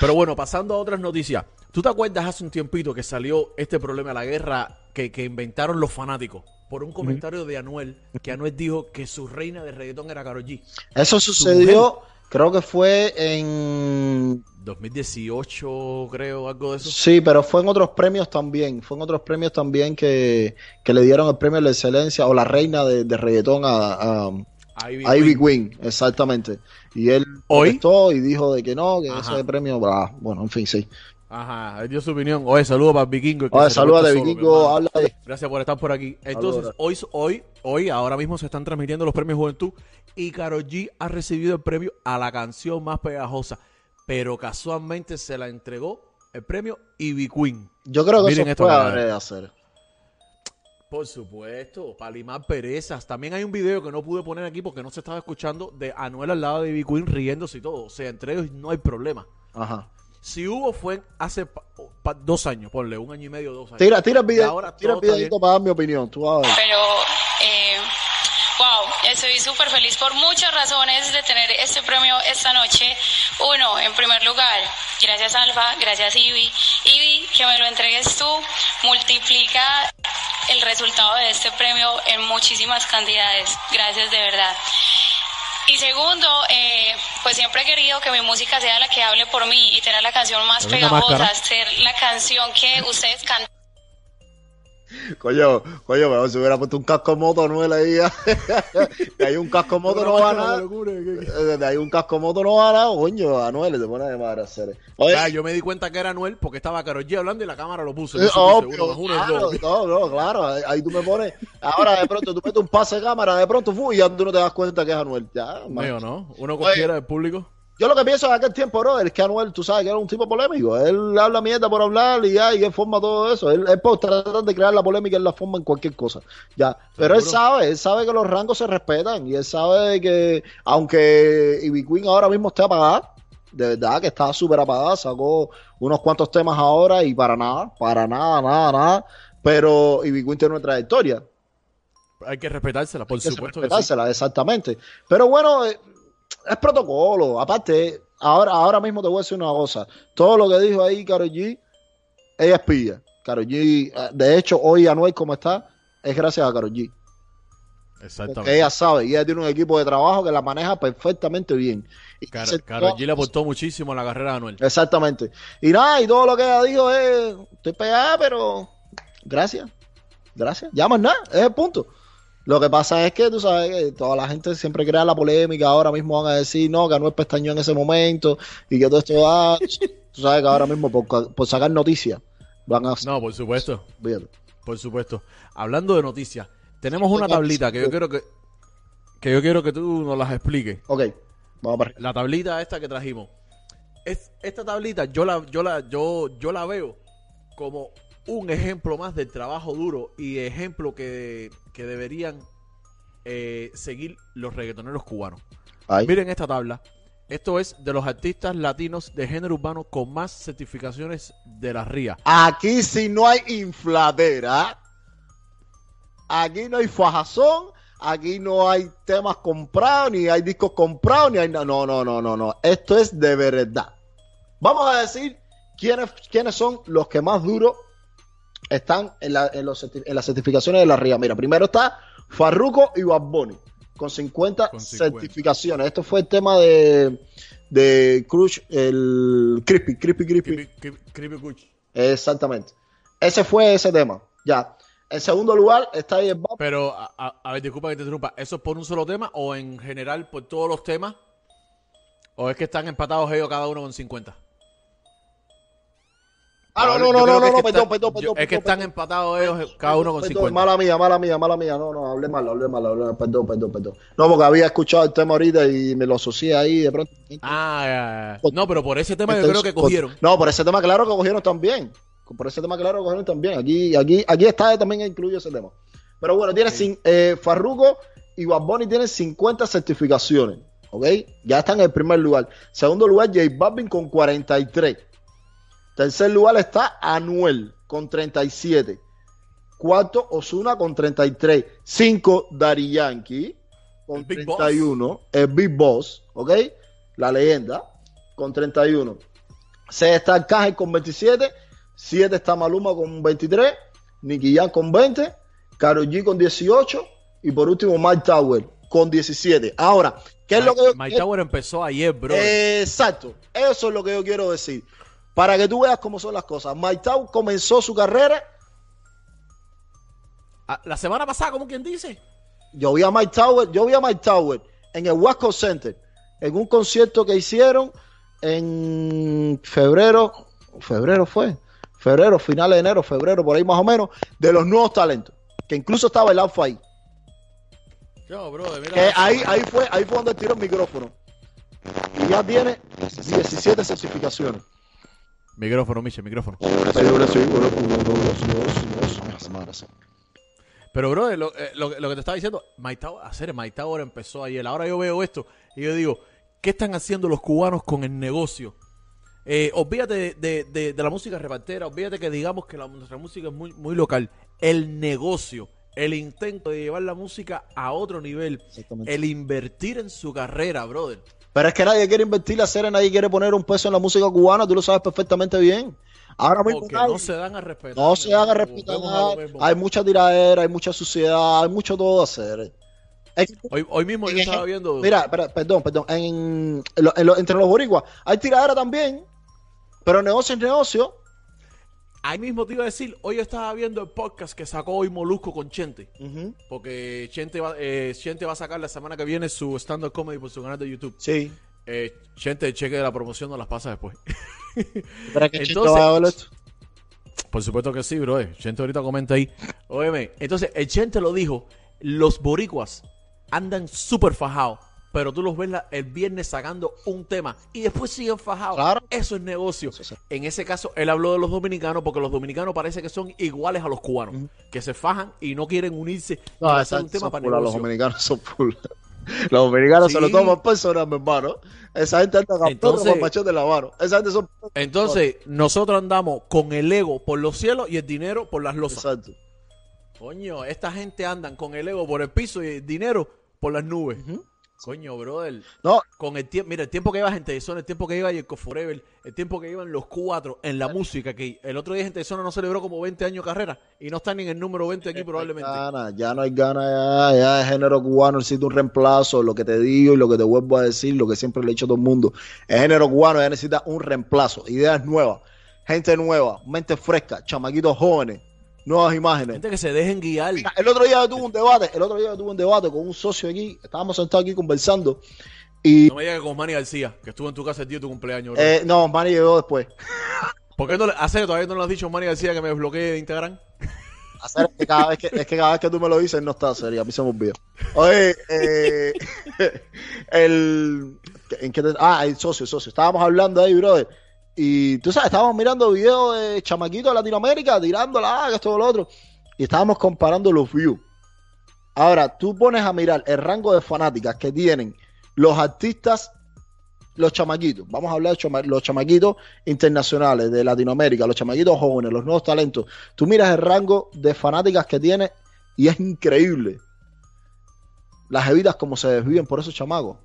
Pero bueno, pasando a otras noticias. ¿Tú te acuerdas hace un tiempito que salió este problema, la guerra que, que inventaron los fanáticos? Por un comentario de Anuel, que Anuel dijo que su reina de reggaetón era Karol G. Eso sucedió, creo que fue en 2018, creo, algo de eso. Sí, pero fue en otros premios también. Fue en otros premios también que, que le dieron el premio de la excelencia o la reina de, de reggaetón a, a Ivy, Ivy Queen. exactamente. Y él ¿Hoy? y dijo de que no, que ese premio, bueno, en fin, sí. Ajá, él dio su opinión. Oye, saludos para Vikingo. Oye, saludos a Vikingo, habla de... Gracias por estar por aquí. Entonces, hoy, hoy, hoy, ahora mismo se están transmitiendo los premios Juventud y Karol G ha recibido el premio a la canción más pegajosa, pero casualmente se la entregó el premio Ivy Queen. Yo creo que eso esto puede hacer. Por supuesto, para limar perezas. También hay un video que no pude poner aquí porque no se estaba escuchando de Anuel al lado de Ivy Queen riéndose y todo. O sea, entre ellos no hay problema. Ajá. Si hubo fue hace dos años, ponle, un año y medio, dos años. Tira, tira el video, tira el videito para dar mi opinión. Tú Pero, eh, wow, estoy súper feliz por muchas razones de tener este premio esta noche. Uno, en primer lugar, gracias Alfa, gracias Ivy. Ivy, que me lo entregues tú, multiplica el resultado de este premio en muchísimas cantidades. Gracias de verdad. Y segundo, eh, pues siempre he querido que mi música sea la que hable por mí y tener la canción más pegajosa, ser la canción que ustedes cantan. Coño, coño, pero si hubiera puesto un casco moto no ahí. de ahí un casco moto no, va a nada. De ahí un casco moto no va a nada, coño, Anuel te pone de madre hacer. Oye, yo me di cuenta que era Anuel porque estaba Karol G hablando y la cámara lo puso. Eh, obvio, claro, no, no, claro, ahí tú me pones. Ahora de pronto tú metes un pase de cámara, de pronto fu, y ya tú no te das cuenta que es Anuel. Ya, Mío, ¿no? Uno cualquiera del público. Yo lo que pienso en aquel tiempo, bro, es que Anuel, tú sabes que era un tipo polémico. Él habla mierda por hablar y ya, y él forma todo eso. Él, él puede tratar de crear la polémica, él la forma en cualquier cosa. Ya. Pero él sabe, él sabe que los rangos se respetan y él sabe que, aunque Ivy Queen ahora mismo esté apagada, de verdad que está súper apagada, sacó unos cuantos temas ahora y para nada, para nada, nada, nada. Pero Ivy Queen tiene una trayectoria. Hay que respetársela, por Hay supuesto. Que respetársela, exactamente. Pero bueno, eh, es protocolo. Aparte, ahora, ahora mismo te voy a decir una cosa. Todo lo que dijo ahí Karol G, ella es pilla. Karol G, eh, de hecho, hoy Anuel como está, es gracias a Karol G. Exactamente. Porque ella sabe, y ella tiene un equipo de trabajo que la maneja perfectamente bien. Y Karol G le aportó muchísimo a la carrera de Anuel. Exactamente. Y nada, y todo lo que ella dijo es, estoy pegada, pero gracias. Gracias. Ya más nada, es el punto. Lo que pasa es que tú sabes que toda la gente siempre crea la polémica. Ahora mismo van a decir, no, ganó el pestaño en ese momento y que todo esto va. tú sabes que ahora mismo por, sacar noticias van a. No, por supuesto. Por supuesto. Hablando de noticias, tenemos una tablita que yo quiero que, que yo quiero que tú nos las expliques. Ok, vamos para La tablita esta que trajimos. Es, esta tablita yo la, yo la, yo, yo la veo como un ejemplo más del trabajo duro y ejemplo que, deberían eh, seguir los reggaetoneros cubanos. Miren esta tabla. Esto es de los artistas latinos de género urbano con más certificaciones de la RIA. Aquí si no hay infladera. Aquí no hay fajazón. Aquí no hay temas comprados, ni hay discos comprados, ni hay... No, no, no, no, no. Esto es de verdad. Vamos a decir quiénes, quiénes son los que más duro están en, la, en, los, en, las certificaciones de la RIA. Mira, primero está Farruko y Bad con 50, certificaciones. Esto fue el tema de, de Crush, el Crispy, Crispy, Crispy. Crispy. Exactamente. Ese fue ese tema. Ya. En segundo lugar está ahí el Pero, a, a, ver, disculpa que te interrumpa. ¿Eso es por un solo tema o en general por todos los temas? ¿O es que están empatados ellos cada uno con 50? Ah, no, no, no, no, no, perdón, perdón, perdón. Es que están empatados ellos, cada uno con 50. Mala mía, mala mía, mala mía. No, no, hablé mal, hablé mal, hablé mal. Perdón, perdón, perdón. No, porque había escuchado el tema ahorita y me lo asocié ahí de pronto. Ah, no, pero por ese tema yo creo que cogieron. No, por ese tema claro que cogieron también. Por ese tema claro que cogieron también. Aquí, aquí, aquí está también incluido ese tema. Pero bueno, tiene eh, Farruko y Bad tienen 50 certificaciones. ¿Ok? Ya están en el primer lugar. Segundo lugar, J Balvin con 43. Tercer lugar está Anuel con 37. Cuarto, Osuna con 33. Cinco, Dari Yankee con 31. El Big Boss, ¿ok? La leyenda con 31. 6 está Arcángel con 27, 7 está Maluma con 23, Nicky con 20, Karol G con 18 y por último Mike Tower con 17. Ahora, ¿qué es lo que yo Mike Tower empezó ayer, bro. Exacto, eso es lo que yo quiero decir. Para que tú veas cómo son las cosas. Mike Tower comenzó su carrera. Ah, La semana pasada, ¿cómo quien dice? Yo vi a Mike Tower, yo vi a Mike Tower en el Wasco Center, en un concierto que hicieron en febrero, febrero fue, febrero, finales de enero, febrero, por ahí más o menos, de los nuevos talentos, que incluso estaba el Alfa ahí. Yo, bro, mira. Que ahí, ahí fue, ahí fue donde tiró el micrófono. Y ya tiene 17 certificaciones. Micrófono, Miche, micrófono. Pero, bro, lo, eh, lo- lo que te estaba diciendo, Tower, hacer Mike Tower empezó ayer. Ahora yo veo esto y yo digo, ¿qué están haciendo los cubanos con el negocio? Eh, olvídate de, de- de- de la música repartera, olvídate que digamos que la, nuestra música es muy, muy local. El negocio, el intento de llevar la música a otro nivel, el invertir en su carrera, brother. Pero es que nadie quiere invertir la serie, nadie quiere poner un peso en la música cubana, tú lo sabes perfectamente bien. Ahora mismo Porque nadie- no se dan a respetar. no se respetar. Volvemos a mismo. Hay mucha tiradera, hay mucha suciedad, hay mucho todo a hacer. Es que- Hoy, hoy mismo yo estaba viendo. Mira, espera, perdón, perdón. En, en lo- en lo- entre los boricuas hay tiradera también, pero negocio es negocio. Ahí mismo te iba a decir, hoy yo estaba viendo el podcast que sacó hoy Molusco con Chente. Porque Chente va, eh, Chente va a sacar la semana que viene su stand-up comedy por su canal de YouTube. Sí. Eh, Chente, el cheque de la promoción no las pasa después. Que Chito Entonces-. Por supuesto que sí, bro. eh. Chente ahorita comenta ahí. Óyeme, entonces el Chente lo dijo, los boricuas andan súper fajados, pero tú los ves la- el viernes sacando un tema y después siguen fajados. Claro. Eso es negocio. Sí. En ese caso, él habló de los dominicanos porque los dominicanos parece que son iguales a los cubanos, que se fajan y no quieren unirse No, esa hacer un tema para full, los negocio. dominicanos son full. Los dominicanos se lo Sí. toman personas, mi hermano. Esa gente anda Entonces- machete de la mano. Esa gente son. Entonces, nosotros andamos con el ego por los cielos y el dinero por las losas. Exacto. Coño, esta gente andan con el ego por el piso y el dinero por las nubes. Coño, brother. No, Con el tiempo, mira, el tiempo que lleva Gente de Zona, el tiempo que lleva Jacob Forever, el tiempo que llevan los cuatro en la música, que el otro día Gente de Zona no celebró como 20 años de carrera y no está ni en el número 20 aquí probablemente. Gana, ya no hay ganas, ya, ya el género cubano necesita un reemplazo, lo que te digo y lo que te vuelvo a decir, lo que siempre le he dicho a todo el mundo, el género cubano ya necesita un reemplazo, ideas nuevas, gente nueva, mente fresca, chamaquitos jóvenes, nuevas imágenes. Gente que se dejen guiar. Mira, El otro día yo tuve un debate, el otro día yo tuve un debate con un socio aquí, estábamos sentados aquí conversando y No me digas que con Manny García, que estuvo en tu casa el día de tu cumpleaños. eh, no, Manny llegó después. ¿Por qué no le, hace que todavía no le has dicho a Manny García que me desbloquee de Instagram? Hacer que cada vez que, es que cada vez que tú me lo dices no está serio, a mí se me olvida. Oye, eh, el, ¿en qué te- ah, el socio, el socio. Estábamos hablando ahí, brother. Y tú sabes, estábamos mirando videos de chamaquitos de Latinoamérica, tirándola, ah, que esto, lo otro. Y estábamos comparando los views. Ahora, tú pones a mirar el rango de fanáticas que tienen los artistas, los chamaquitos. Vamos a hablar de los chamaquitos internacionales de Latinoamérica, los chamaquitos jóvenes, los nuevos talentos. Tú miras el rango de fanáticas que tiene y es increíble. Las evitas como se desviven por esos chamacos.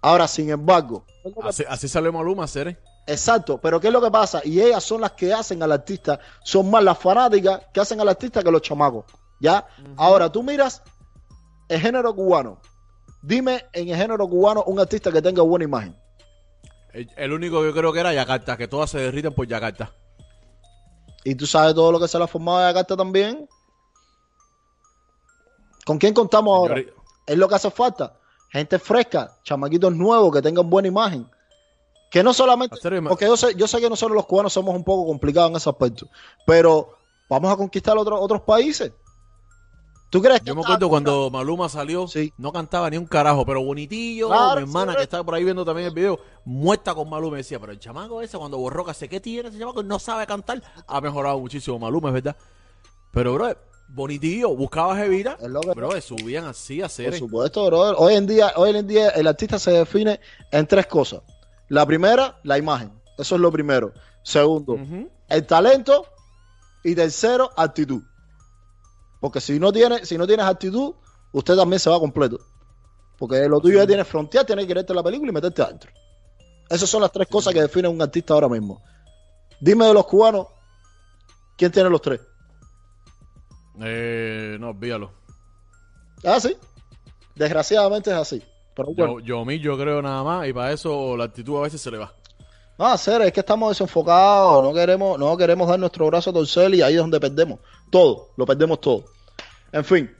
Ahora, sin embargo, Así, así sale Maluma, Cere. Exacto, pero ¿qué es lo que pasa? Y ellas son las que hacen al artista, son más las fanáticas que hacen al artista que los chamacos. ¿Ya? Ahora, tú miras el género cubano. Dime en el género cubano un artista que tenga buena imagen. El, el único que yo creo que era Yakarta, que todas se derriten por Yakarta. Y tú sabes todo lo que se le ha formado de Yakarta también. ¿Con quién contamos ahora? Es lo que hace falta. Gente fresca, chamaquitos nuevos que tengan buena imagen. Que no solamente. Porque yo sé, yo sé que nosotros los cubanos somos un poco complicados en ese aspecto. Pero vamos a conquistar otros otros países. ¿Tú crees que Yo me acuerdo cuando Maluma salió, Sí. no cantaba ni un carajo, pero bonitillo, Claro, mi hermana sí, que estaba por ahí viendo también el video, muerta con Maluma, decía, pero el chamaco ese cuando borró que sé qué tiene ese chamaco, no sabe cantar, ha mejorado muchísimo Maluma, es verdad. Pero, bro, bonitillo, buscaba que- bro, subían así a Por hacer. supuesto, brother. Hoy en día, hoy en día el artista se define en tres cosas. La primera, la imagen. Eso es lo primero. Segundo, el talento. Y tercero, actitud. Porque si no tienes, si no tienes actitud, usted también se va completo. Porque lo tuyo ya tiene frontear, tienes que quererte la película y meterte adentro. Esas son las tres cosas que definen un artista ahora mismo. Dime de los cubanos, ¿quién tiene los tres? Eh, no, olvídalo. Ah, sí. Desgraciadamente es así. Pero bueno. Yo, yo, mí, yo creo nada más, y para eso la actitud a veces se le va. No, hacer es que estamos desenfocados, no queremos, no queremos dar nuestro brazo a torcer y ahí es donde perdemos. Todo, lo perdemos todo. En fin,